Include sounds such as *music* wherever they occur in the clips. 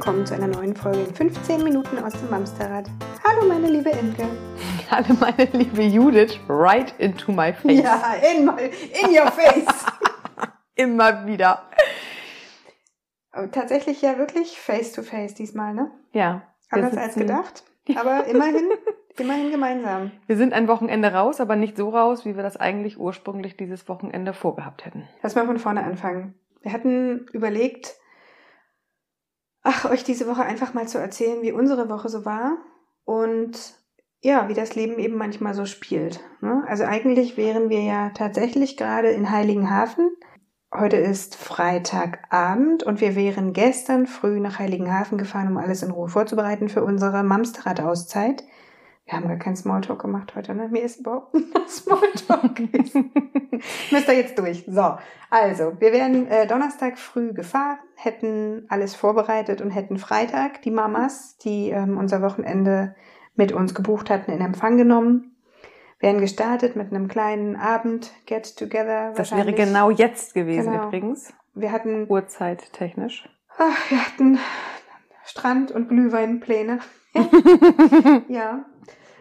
Willkommen zu einer neuen Folge in 15 Minuten aus dem Mamsterrad. Hallo meine liebe Imke. *laughs* Hallo meine liebe Judith, right into my face. Ja, in, my, in your face. *laughs* Immer wieder. Aber tatsächlich ja wirklich face to face diesmal, ne? Ja. Anders als gedacht, aber immerhin, immerhin gemeinsam. *laughs* Wir sind ein Wochenende raus, aber nicht so raus, wie wir das eigentlich ursprünglich dieses Wochenende vorgehabt hätten. Lass mal von vorne anfangen. Wir hatten überlegt, ach, euch diese Woche einfach mal zu erzählen, wie unsere Woche so war und ja, wie das Leben eben manchmal so spielt. Ne? Also eigentlich wären wir ja tatsächlich gerade in Heiligenhafen. Heute ist Freitagabend und wir wären gestern früh nach Heiligenhafen gefahren, um alles in Ruhe vorzubereiten für unsere Mamsterrad-Auszeit. Wir haben gar keinen Smalltalk gemacht heute, ne? Mir ist überhaupt *laughs* nicht Smalltalk *laughs* gewesen. Müsst ihr jetzt durch. So, also, wir wären äh, Donnerstag früh gefahren, hätten alles vorbereitet und hätten Freitag die Mamas, die ähm, unser Wochenende mit uns gebucht hatten, in Empfang genommen. Wären gestartet mit einem kleinen Abend, Get Together. Das wäre genau jetzt gewesen Genau. übrigens. Wir hatten, Uhrzeit technisch. ach, wir hatten Strand- und Glühweinpläne. *laughs* ja,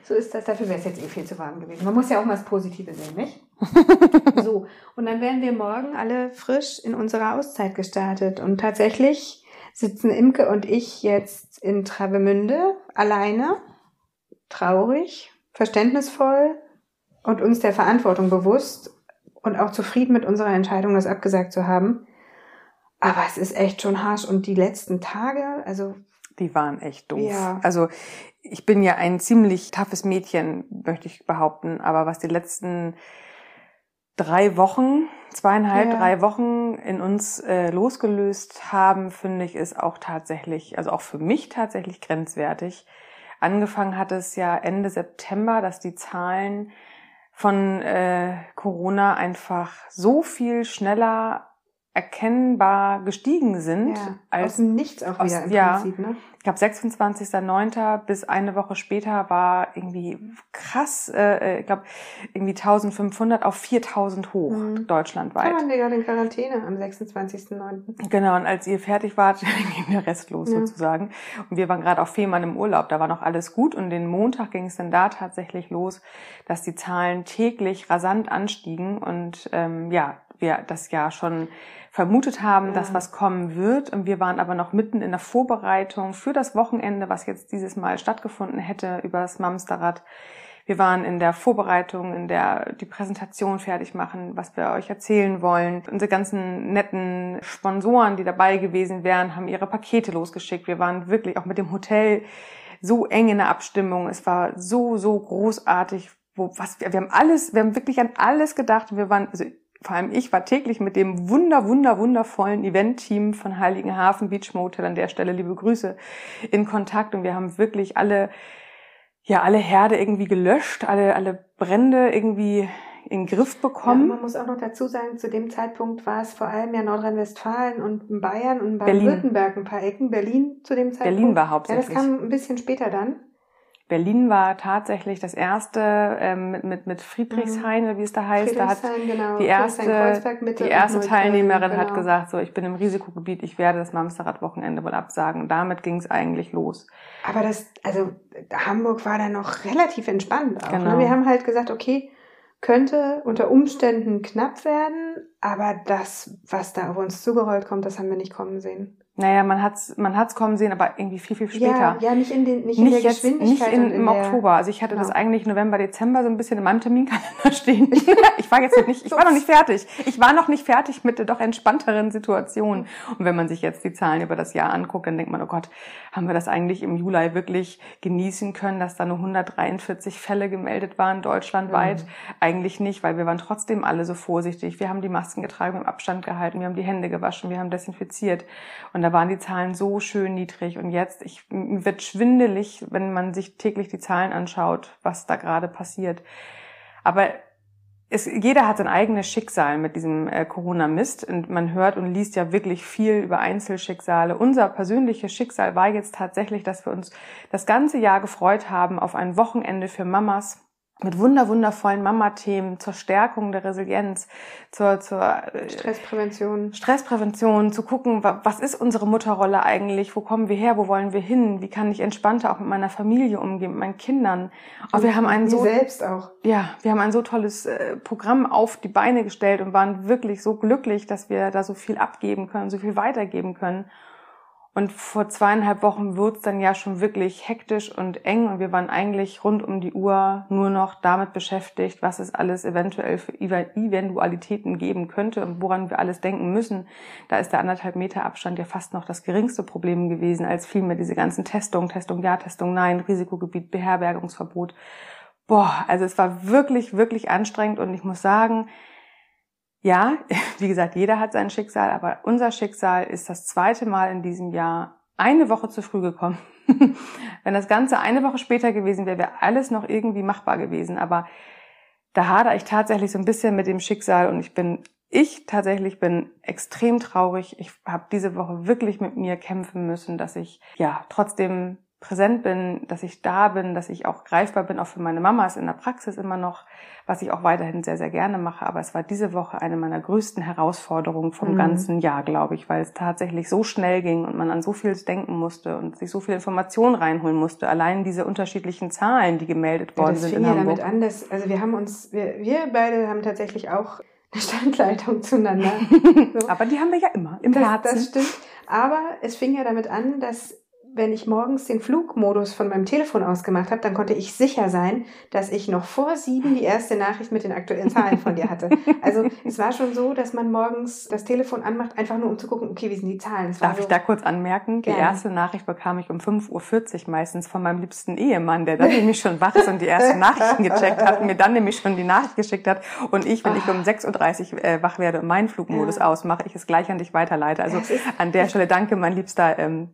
so ist das. Dafür wäre es jetzt eh viel zu warm gewesen. Man muss ja auch mal das Positive sehen, nicht? *laughs* so, und dann wären wir morgen alle frisch in unserer Auszeit gestartet. Und tatsächlich sitzen Imke und ich jetzt in Travemünde alleine, traurig, verständnisvoll und uns der Verantwortung bewusst und auch zufrieden mit unserer Entscheidung, das abgesagt zu haben. Aber es ist echt schon harsch. Und die letzten Tage, also Die waren echt doof. Ja. Also ich bin ja ein ziemlich toughes Mädchen, möchte ich behaupten. Aber was die letzten drei Wochen, zweieinhalb, Ja. drei Wochen in uns äh, losgelöst haben, finde ich, ist auch tatsächlich, also auch für mich tatsächlich grenzwertig. Angefangen hat es ja Ende September, dass die Zahlen von äh, Corona einfach so viel schneller erkennbar gestiegen sind ja, aus als dem Nichts auch aus- wieder im ja. Prinzip, ne? ich glaube 26.09. bis eine Woche später war irgendwie krass, äh, ich glaube irgendwie 1500 auf 4000 hoch Mhm. Da deutschlandweit. waren wir gerade in Quarantäne am 26.09. Genau, und als ihr fertig wart, *laughs* ging der Rest los Ja. sozusagen. Und wir waren gerade auf Fehmarn im Urlaub, da war noch alles gut. Und den Montag ging es dann da tatsächlich los, dass die Zahlen täglich rasant anstiegen. Und ähm, ja, wir das ja schon vermutet haben, Ja. dass was kommen wird. Und wir waren aber noch mitten in der Vorbereitung für das Wochenende, was jetzt dieses Mal stattgefunden hätte über das Mamsterrad. Wir waren in der Vorbereitung, in der die Präsentation fertig machen, was wir euch erzählen wollen. Unsere ganzen netten Sponsoren, die dabei gewesen wären, haben ihre Pakete losgeschickt. Wir waren wirklich auch mit dem Hotel so eng in der Abstimmung. Es war so, so großartig. Wo, was, wir wir haben alles, wir haben wirklich an alles gedacht. Wir waren, also vor allem ich war täglich mit dem wunder, wunder, wundervollen Event-Team von Heiligenhafen Beach Motel an der Stelle liebe Grüße in Kontakt und wir haben wirklich alle ja alle Herde irgendwie gelöscht, alle alle Brände irgendwie in den Griff Ja, bekommen. man muss auch noch dazu sagen, zu dem Zeitpunkt war es vor allem ja Nordrhein-Westfalen und Bayern und. Baden-Württemberg ein paar Ecken. Berlin zu dem Zeitpunkt. Berlin war Ja, hauptsächlich. das kam ein bisschen später dann. Berlin war tatsächlich das erste ähm, mit, mit, mit Friedrichshain, oder wie es da heißt. Da hat genau. die erste, die erste Teilnehmerin hat genau. gesagt, so ich bin im Risikogebiet, ich werde das Mamsterrad-Wochenende wohl absagen. Und damit ging es eigentlich los. Aber das, also Hamburg war dann noch relativ entspannt auch. Genau. Ne? Wir haben halt gesagt, okay, könnte unter Umständen knapp werden, aber das, was da auf uns zugerollt kommt, das haben wir nicht kommen sehen. Naja, man hat's, man hat's kommen sehen, aber irgendwie viel, viel später. Ja, ja, nicht in den, nicht, in der nicht jetzt, nicht Geschwindigkeit in, und in im der, Oktober. Also ich hatte das Genau. eigentlich November, Dezember so ein bisschen in meinem Terminkalender *laughs* stehen. *laughs* Ich war jetzt noch nicht, ich war noch nicht fertig. Ich war noch nicht fertig mit der doch entspannteren Situation. Und wenn man sich jetzt die Zahlen über das Jahr anguckt, dann denkt man, oh Gott, haben wir das eigentlich im Juli wirklich genießen können, dass da nur 143 Fälle gemeldet waren deutschlandweit? Mhm. Eigentlich nicht, weil wir waren trotzdem alle so vorsichtig. Wir haben die Masken getragen, wir haben Abstand gehalten, wir haben die Hände gewaschen, wir haben desinfiziert. Und da waren die Zahlen so schön niedrig. Und jetzt, ich, wird schwindelig, wenn man sich täglich die Zahlen anschaut, was da gerade passiert. Aber es, jeder hat sein eigenes Schicksal mit diesem äh, Corona-Mist und man hört und liest ja wirklich viel über Einzelschicksale. Unser persönliches Schicksal war jetzt tatsächlich, dass wir uns das ganze Jahr gefreut haben auf ein Wochenende für Mamas mit wunder wundervollen Mama-Themen zur Stärkung der Resilienz, zur, zur äh, Stressprävention. Stressprävention, zu gucken, was ist unsere Mutterrolle eigentlich, wo kommen wir her, wo wollen wir hin, wie kann ich entspannter auch mit meiner Familie umgehen, mit meinen Kindern. Aber wir haben ein so selbst auch. Ja, wir haben ein so tolles äh, Programm auf die Beine gestellt und waren wirklich so glücklich, dass wir da so viel abgeben können, so viel weitergeben können. Und vor zweieinhalb Wochen wurde es dann ja schon wirklich hektisch und eng und wir waren eigentlich rund um die Uhr nur noch damit beschäftigt, was es alles eventuell für Eventualitäten geben könnte und woran wir alles denken müssen. Da ist der anderthalb Meter Abstand ja fast noch das geringste Problem gewesen, als vielmehr diese ganzen Testungen, Testung ja, Testung nein, Risikogebiet, Beherbergungsverbot. Boah, also es war wirklich, wirklich anstrengend und ich muss sagen, ja, *laughs* wie gesagt, jeder hat sein Schicksal, aber unser Schicksal ist das zweite Mal in diesem Jahr eine Woche zu früh gekommen. *laughs* Wenn das Ganze eine Woche später gewesen wäre, wäre alles noch irgendwie machbar gewesen. Aber da hadere ich tatsächlich so ein bisschen mit dem Schicksal und ich bin, ich tatsächlich bin extrem traurig. Ich habe diese Woche wirklich mit mir kämpfen müssen, dass ich ja trotzdem präsent bin, dass ich da bin, dass ich auch greifbar bin, auch für meine Mamas in der Praxis immer noch, was ich auch weiterhin sehr, sehr gerne mache. Aber es war diese Woche eine meiner größten Herausforderungen vom mhm. ganzen Jahr, glaube ich, weil es tatsächlich so schnell ging und man an so viel denken musste und sich so viel Informationen reinholen musste. Allein diese unterschiedlichen Zahlen, die gemeldet worden ja, das sind in ja Hamburg. damit an, dass, also wir haben uns, wir, wir beide haben tatsächlich auch *laughs* eine Standleitung zueinander. *laughs* So. Aber die haben wir ja immer im das, Herzen. Das stimmt. Aber es fing ja damit an, dass wenn ich morgens den Flugmodus von meinem Telefon ausgemacht habe, dann konnte ich sicher sein, dass ich noch vor sieben die erste Nachricht mit den aktuellen Zahlen von dir hatte. Also es war schon so, dass man morgens das Telefon anmacht, einfach nur um zu gucken, okay, wie sind die Zahlen. Darf so ich da kurz anmerken? Die erste Nachricht bekam ich um 5.40 Uhr meistens von meinem liebsten Ehemann, der dann nämlich schon wach ist und die ersten Nachrichten gecheckt hat, mir dann nämlich schon die Nachricht geschickt hat und ich, wenn ich um 6.30 Uhr äh, wach werde und meinen Flugmodus ja. ausmache, ich es gleich an dich weiterleite. Also an der Stelle danke, mein liebster ähm,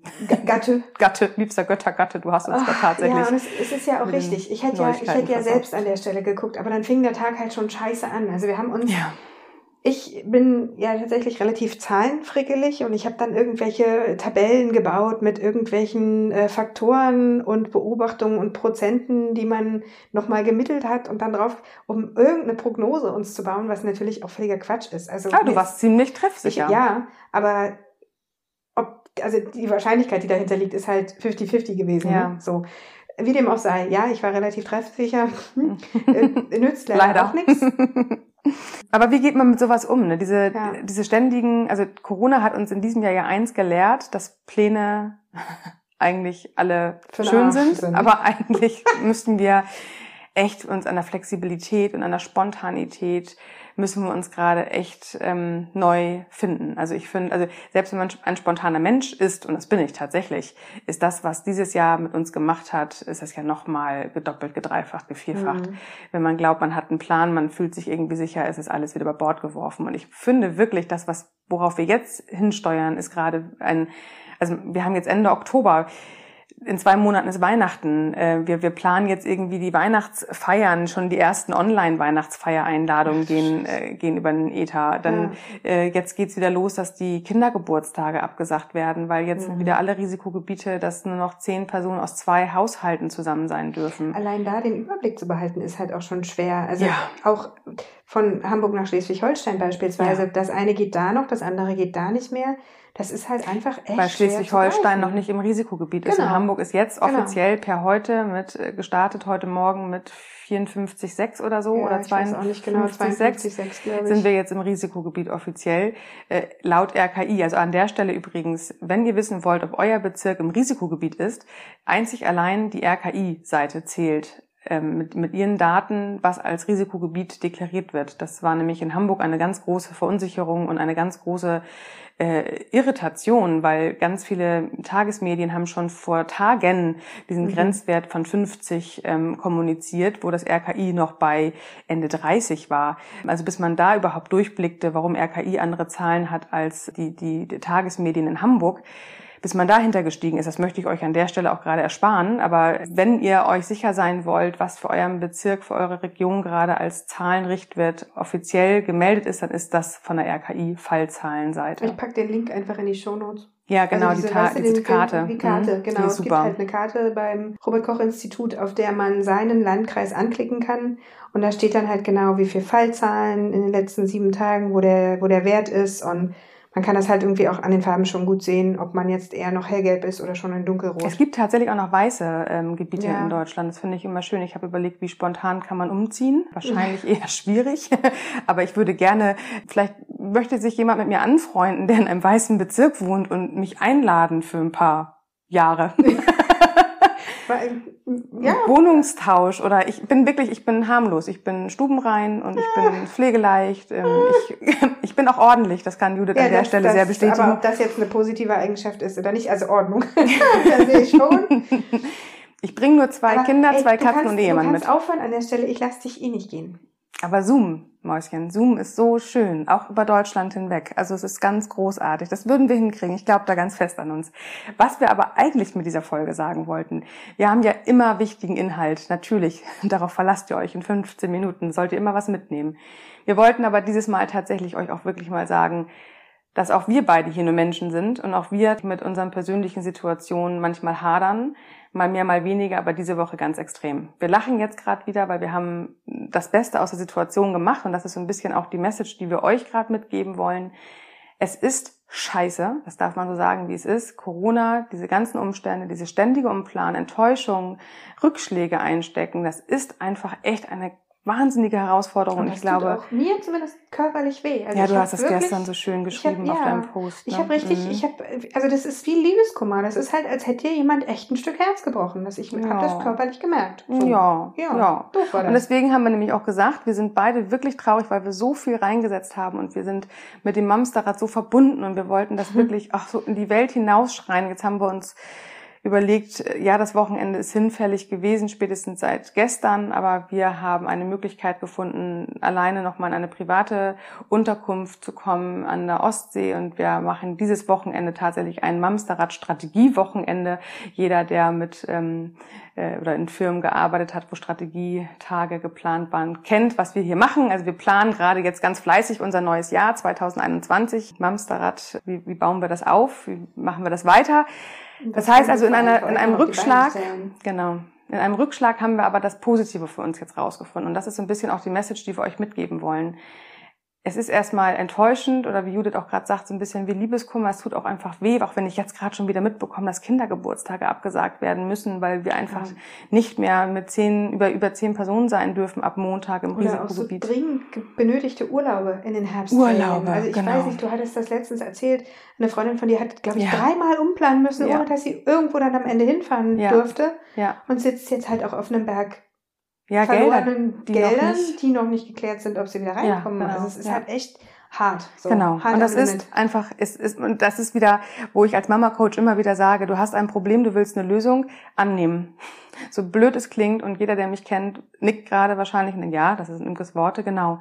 Gatte. Gatte, liebster Göttergatte, du hast uns Ach, da tatsächlich. Ja, und es, es ist ja auch richtig. Ich hätte ja, ich hätte ja selbst an der Stelle geguckt, aber dann fing der Tag halt schon scheiße an. Also wir haben uns. Ja. Ich bin ja tatsächlich relativ zahlenfrickelig und ich habe dann irgendwelche Tabellen gebaut mit irgendwelchen äh, Faktoren und Beobachtungen und Prozenten, die man nochmal gemittelt hat und dann drauf, um irgendeine Prognose uns zu bauen, was natürlich auch völliger Quatsch ist. Also ja, du warst ziemlich treffsicher. Ich, ja, aber also die Wahrscheinlichkeit, die dahinter liegt, ist halt 50-50 gewesen. Ja. Ne? So. Wie dem auch sei, ja, ich war relativ treffsicher. *laughs* Äh, nützt leider, leider. auch nichts. *laughs* Aber wie geht man mit sowas um? Ne? Diese, ja. diese ständigen, also Corona hat uns in diesem Jahr ja eins gelehrt, dass Pläne *laughs* eigentlich alle schön sind, sind, aber eigentlich müssten wir echt uns an der Flexibilität und an der Spontanität müssen wir uns gerade echt ähm, neu finden. Also ich finde, also selbst wenn man ein spontaner Mensch ist, und das bin ich tatsächlich, ist das, was dieses Jahr mit uns gemacht hat, ist das ja nochmal gedoppelt, gedreifacht, gevierfacht. Mhm. Wenn man glaubt, man hat einen Plan, man fühlt sich irgendwie sicher, ist es alles wieder über Bord geworfen. Und ich finde wirklich, das, was, worauf wir jetzt hinsteuern, ist gerade ein, also wir haben jetzt Ende Oktober, in zwei Monaten ist Weihnachten. Äh, wir, wir planen jetzt irgendwie die Weihnachtsfeiern, schon die ersten Online-Weihnachtsfeiereinladungen gehen, äh, gehen über den ETA. Dann ja. äh, jetzt geht's wieder los, dass die Kindergeburtstage abgesagt werden, weil jetzt mhm. wieder alle Risikogebiete, dass nur noch zehn Personen aus zwei Haushalten zusammen sein dürfen. Allein da den Überblick zu behalten, ist halt auch schon schwer. Also ja. auch von Hamburg nach Schleswig-Holstein beispielsweise. Ja. Das eine geht da noch, das andere geht da nicht mehr. Das ist halt einfach echt. Weil Schleswig-Holstein noch nicht im Risikogebiet genau. ist. Und Hamburg ist jetzt genau. offiziell genau. per heute mit äh, gestartet, heute Morgen mit 54,6 oder so ja, oder 52,6 genau, sind wir jetzt im Risikogebiet offiziell. Äh, laut RKI, also an der Stelle übrigens, wenn ihr wissen wollt, ob euer Bezirk im Risikogebiet ist, einzig allein die RKI-Seite zählt ähm, mit, mit ihren Daten, was als Risikogebiet deklariert wird. Das war nämlich in Hamburg eine ganz große Verunsicherung und eine ganz große äh, Irritation, weil ganz viele Tagesmedien haben schon vor Tagen diesen mhm. Grenzwert von 50 ähm, kommuniziert, wo das RKI noch bei Ende 30 war. Also bis man da überhaupt durchblickte, warum RKI andere Zahlen hat als die, die, die Tagesmedien in Hamburg, bis man dahinter gestiegen ist. Das möchte ich euch an der Stelle auch gerade ersparen. Aber wenn ihr euch sicher sein wollt, was für euren Bezirk, für eure Region gerade als Zahlenrichtwert offiziell gemeldet ist, dann ist das von der RKI Fallzahlenseite. Ich pack den Link einfach in die Show Notes. Ja, genau, also die, Ta weißt du, diese Karte. Die Karte, Mhm, genau. die Es gibt halt eine Karte beim Robert-Koch-Institut, auf der man seinen Landkreis anklicken kann. Und da steht dann halt genau, wie viel Fallzahlen in den letzten sieben Tagen, wo der, wo der Wert ist. Und man kann das halt irgendwie auch an den Farben schon gut sehen, ob man jetzt eher noch hellgelb ist oder schon in dunkelrot. Es gibt tatsächlich auch noch weiße ähm, Gebiete Ja. in Deutschland. Das finde ich immer schön. Ich habe überlegt, wie spontan kann man umziehen. Wahrscheinlich *laughs* eher schwierig. *laughs* Aber ich würde gerne, vielleicht möchte sich jemand mit mir anfreunden, der in einem weißen Bezirk wohnt und mich einladen für ein paar Jahre. *laughs* Ja, Wohnungstausch oder ich bin wirklich, ich bin harmlos. Ich bin stubenrein und ich bin pflegeleicht. Ähm, ich, *laughs* ich bin auch ordentlich. Das kann Judith an der das- Stelle das, sehr bestätigen. Aber ob das jetzt eine positive Eigenschaft ist oder nicht, also Ordnung, *laughs* das sehe ich schon. *laughs* Ich bringe nur zwei Aber, Kinder, ey, zwei du Katzen kannst, und Ehemann Du mit. kannst aufhören an der Stelle, ich lasse dich eh nicht gehen. Aber Zoom, Mäuschen, Zoom ist so schön, auch über Deutschland hinweg. Also es ist ganz großartig. Das würden wir hinkriegen. Ich glaube da ganz fest an uns. Was wir aber eigentlich mit dieser Folge sagen wollten, wir haben ja immer wichtigen Inhalt. Natürlich, *laughs* darauf verlasst ihr euch. In 15 Minuten sollt ihr immer was mitnehmen. Wir wollten aber dieses Mal tatsächlich euch auch wirklich mal sagen, dass auch wir beide hier nur Menschen sind und auch wir mit unseren persönlichen Situationen manchmal hadern, mal mehr, mal weniger, aber diese Woche ganz extrem. Wir lachen jetzt gerade wieder, weil wir haben das Beste aus der Situation gemacht und das ist so ein bisschen auch die Message, die wir euch gerade mitgeben wollen. Es ist scheiße, das darf man so sagen, wie es ist. Corona, diese ganzen Umstände, diese ständige Umplanen, Enttäuschung, Rückschläge einstecken, das ist einfach echt eine wahnsinnige Herausforderung. Und das ich glaube, tut auch mir zumindest körperlich weh. Also ja, ich du hast es gestern so schön geschrieben ich hab- auf ja, deinem Post. Ich ne? habe richtig, Mhm. ich habe, also das ist wie Liebeskummer. Das ist halt, als hätte dir jemand echt ein Stück Herz gebrochen. Das ich Ja. habe das körperlich gemerkt. So. Ja, ja, ja. doof war das. Und deswegen haben wir nämlich auch gesagt, wir sind beide wirklich traurig, weil wir so viel reingesetzt haben und wir sind mit dem Mamsterrad so verbunden und wir wollten das Mhm. wirklich auch so in die Welt hinausschreien. Jetzt haben wir uns überlegt, ja, das Wochenende ist hinfällig gewesen, spätestens seit gestern, aber wir haben eine Möglichkeit gefunden, alleine nochmal in eine private Unterkunft zu kommen an der Ostsee und wir machen dieses Wochenende tatsächlich ein Mamsterrad-Strategie-Wochenende. Jeder, der mit ähm, äh, oder in Firmen gearbeitet hat, wo Strategietage geplant waren, kennt, was wir hier machen. Also wir planen gerade jetzt ganz fleißig unser neues Jahr 2021. Mamsterrad, wie, wie bauen wir das auf? Wie machen wir das weiter? Das heißt also in, einer, in einem Rückschlag, genau, in einem Rückschlag haben wir aber das Positive für uns jetzt rausgefunden. Und das ist so ein bisschen auch die Message, die wir euch mitgeben wollen. Es ist erstmal enttäuschend oder wie Judith auch gerade sagt, so ein bisschen wie Liebeskummer. Es tut auch einfach weh, auch wenn ich jetzt gerade schon wieder mitbekomme, dass Kindergeburtstage abgesagt werden müssen, weil wir einfach Ja. nicht mehr mit zehn, über, über zehn Personen sein dürfen ab Montag im Oder auch so Risikogebiet. dringend ge- benötigte Urlaube in den Herbst. Urlaube, Also ich genau. weiß nicht, du hattest das letztens erzählt. Eine Freundin von dir hat, glaube ich, Ja. dreimal umplanen müssen, Ja. ohne dass sie irgendwo dann am Ende hinfahren durfte. ja, Und sitzt jetzt halt auch auf einem Berg ja, Gelder. verlorenen die noch Geldern, nicht- die noch nicht geklärt sind, ob sie wieder reinkommen. genau, also es ist ja. halt echt hart. So, Genau. Hart und das ist einfach, ist, ist, und das ist wieder, wo ich als Mama-Coach immer wieder sage, du hast ein Problem, du willst eine Lösung annehmen. *laughs* So blöd es klingt und jeder, der mich kennt, nickt gerade wahrscheinlich in Ja, das sind Imkes Worte, genau.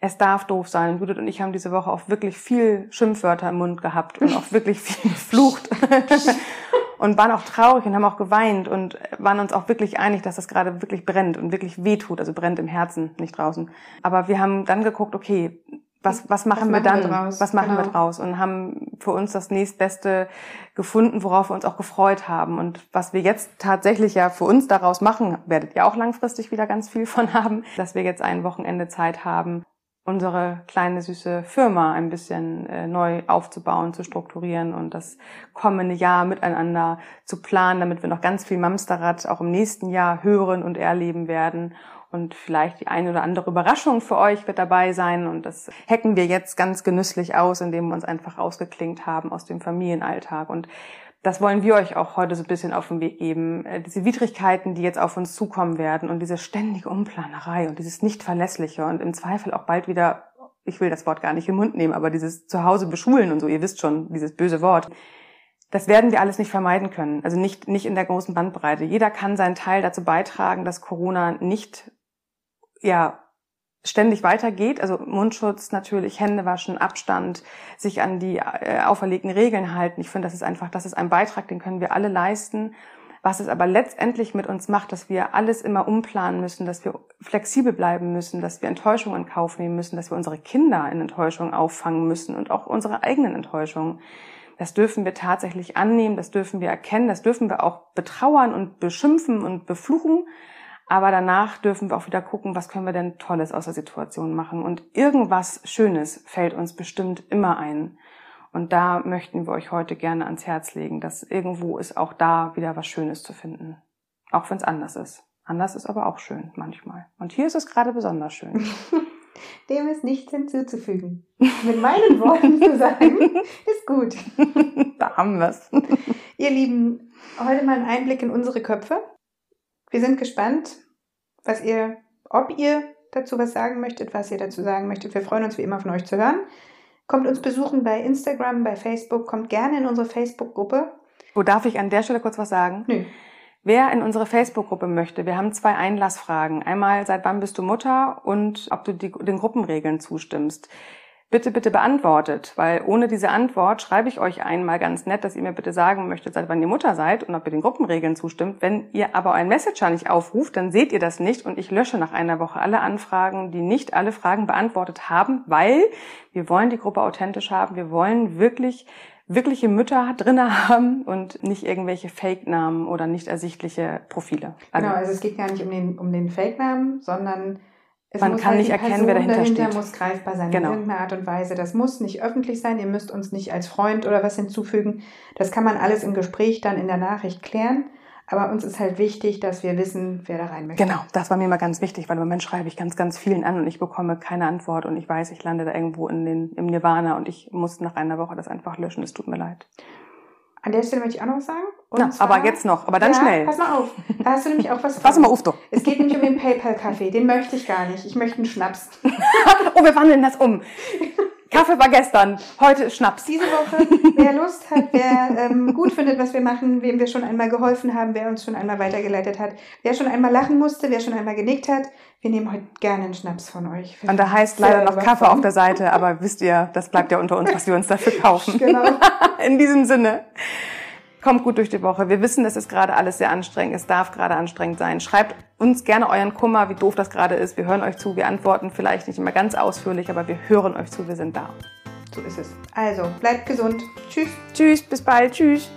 Es darf doof sein. Judith und ich haben diese Woche auch wirklich viel Schimpfwörter im Mund gehabt und auch wirklich viel *laughs* geflucht. *laughs* und waren auch traurig und haben auch geweint und waren uns auch wirklich einig, dass das gerade wirklich brennt und wirklich wehtut. Also brennt im Herzen, nicht draußen. Aber wir haben dann geguckt, okay, was, was machen wir machen dann? wir draus? was machen wir Genau. draus? Und haben für uns das nächstbeste gefunden, worauf wir uns auch gefreut haben. Und was wir jetzt tatsächlich ja für uns daraus machen, werdet ihr auch langfristig wieder ganz viel von *laughs* haben, dass wir jetzt ein Wochenende Zeit haben, unsere kleine süße Firma ein bisschen äh, neu aufzubauen, zu strukturieren und das kommende Jahr miteinander zu planen, damit wir noch ganz viel Mamsterrad auch im nächsten Jahr hören und erleben werden. Und vielleicht die eine oder andere Überraschung für euch wird dabei sein. Und das hacken wir jetzt ganz genüsslich aus, indem wir uns einfach rausgeklingt haben aus dem Familienalltag. Und das wollen wir euch auch heute so ein bisschen auf den Weg geben. Äh, Diese Widrigkeiten, die jetzt auf uns zukommen werden und diese ständige Umplanerei und dieses Nicht-Verlässliche und im Zweifel auch bald wieder, ich will das Wort gar nicht im Mund nehmen, aber dieses Zuhause beschulen und so, ihr wisst schon, dieses böse Wort. Das werden wir alles nicht vermeiden können. Also nicht, nicht in der großen Bandbreite. Jeder kann seinen Teil dazu beitragen, dass Corona nicht, ja, ständig weitergeht. Also Mundschutz natürlich, Hände waschen, Abstand, sich an die äh, auferlegten Regeln halten. Ich finde, das ist einfach, das ist ein Beitrag, den können wir alle leisten. Was es aber letztendlich mit uns macht, dass wir alles immer umplanen müssen, dass wir flexibel bleiben müssen, dass wir Enttäuschungen in Kauf nehmen müssen, dass wir unsere Kinder in Enttäuschungen auffangen müssen und auch unsere eigenen Enttäuschungen. Das dürfen wir tatsächlich annehmen, das dürfen wir erkennen, das dürfen wir auch betrauern und beschimpfen und befluchen. Aber danach dürfen wir auch wieder gucken, was können wir denn Tolles aus der Situation machen. Und irgendwas Schönes fällt uns bestimmt immer ein. Und da möchten wir euch heute gerne ans Herz legen, dass irgendwo ist auch da wieder was Schönes zu finden. Auch wenn es anders ist. Anders ist aber auch schön manchmal. Und hier ist es gerade besonders schön. *laughs* Dem ist nichts hinzuzufügen. Mit meinen Worten zu sagen, *laughs* ist gut. da haben wir's. Ihr Lieben, heute mal ein Einblick in unsere Köpfe. Wir sind gespannt, was ihr, ob ihr dazu was sagen möchtet, was ihr dazu sagen möchtet. Wir freuen uns wie immer von euch zu hören. Kommt uns besuchen bei Instagram, bei Facebook, kommt gerne in unsere Facebook-Gruppe. Wo darf ich an der Stelle kurz was sagen? Nö. Wer in unsere Facebook-Gruppe möchte, wir haben zwei Einlassfragen. Einmal, seit wann bist du Mutter und ob du die, den Gruppenregeln zustimmst. Bitte, bitte beantwortet, weil ohne diese Antwort schreibe ich euch einmal ganz nett, dass ihr mir bitte sagen möchtet, seit wann ihr Mutter seid und ob ihr den Gruppenregeln zustimmt. Wenn ihr aber euren Messenger nicht aufruft, dann seht ihr das nicht und ich lösche nach einer Woche alle Anfragen, die nicht alle Fragen beantwortet haben, weil wir wollen die Gruppe authentisch haben. Wir wollen wirklich wirkliche Mütter drinne haben und nicht irgendwelche Fake-Namen oder nicht ersichtliche Profile. Also genau, also es geht gar nicht um den, um den Fake-Namen, sondern es man kann halt nicht erkennen, wer dahinter, dahinter steht. muss greifbar sein genau. in irgendeiner Art und Weise. Das muss nicht öffentlich sein. Ihr müsst uns nicht als Freund oder was hinzufügen. Das kann man alles im Gespräch dann in der Nachricht klären. Aber uns ist halt wichtig, dass wir wissen, wer da rein möchte. Genau, das war mir mal ganz wichtig, weil im Moment schreibe ich ganz, ganz vielen an und ich bekomme keine Antwort und ich weiß, ich lande da irgendwo in den, im Nirvana und ich muss nach einer Woche das einfach löschen. Es tut mir leid. An der Stelle möchte ich auch noch was sagen. Na, aber jetzt noch, aber dann ja, schnell. Pass mal auf. Da hast du nämlich auch was. *laughs* Pass mal auf, doch. Es geht nämlich um den PayPal-Kaffee. Den möchte ich gar nicht. Ich möchte einen Schnaps. *laughs* oh, wir wandeln das um. Kaffee war gestern, heute Schnaps. Diese Woche, wer Lust hat, wer ähm, gut findet, was wir machen, wem wir schon einmal geholfen haben, wer uns schon einmal weitergeleitet hat, wer schon einmal lachen musste, wer schon einmal genickt hat, wir nehmen heute gerne einen Schnaps von euch. Und da heißt leider noch Kaffee auf der Seite, aber wisst ihr, das bleibt ja unter uns, was wir uns dafür kaufen. Genau. *laughs* In diesem Sinne. Kommt gut durch die Woche. Wir wissen, es ist gerade alles sehr anstrengend. Es darf gerade anstrengend sein. Schreibt uns gerne euren Kummer, wie doof das gerade ist. Wir hören euch zu. Wir antworten vielleicht nicht immer ganz ausführlich, aber wir hören euch zu. Wir sind da. So ist es. Also, bleibt gesund. Tschüss. Tschüss, bis bald. Tschüss.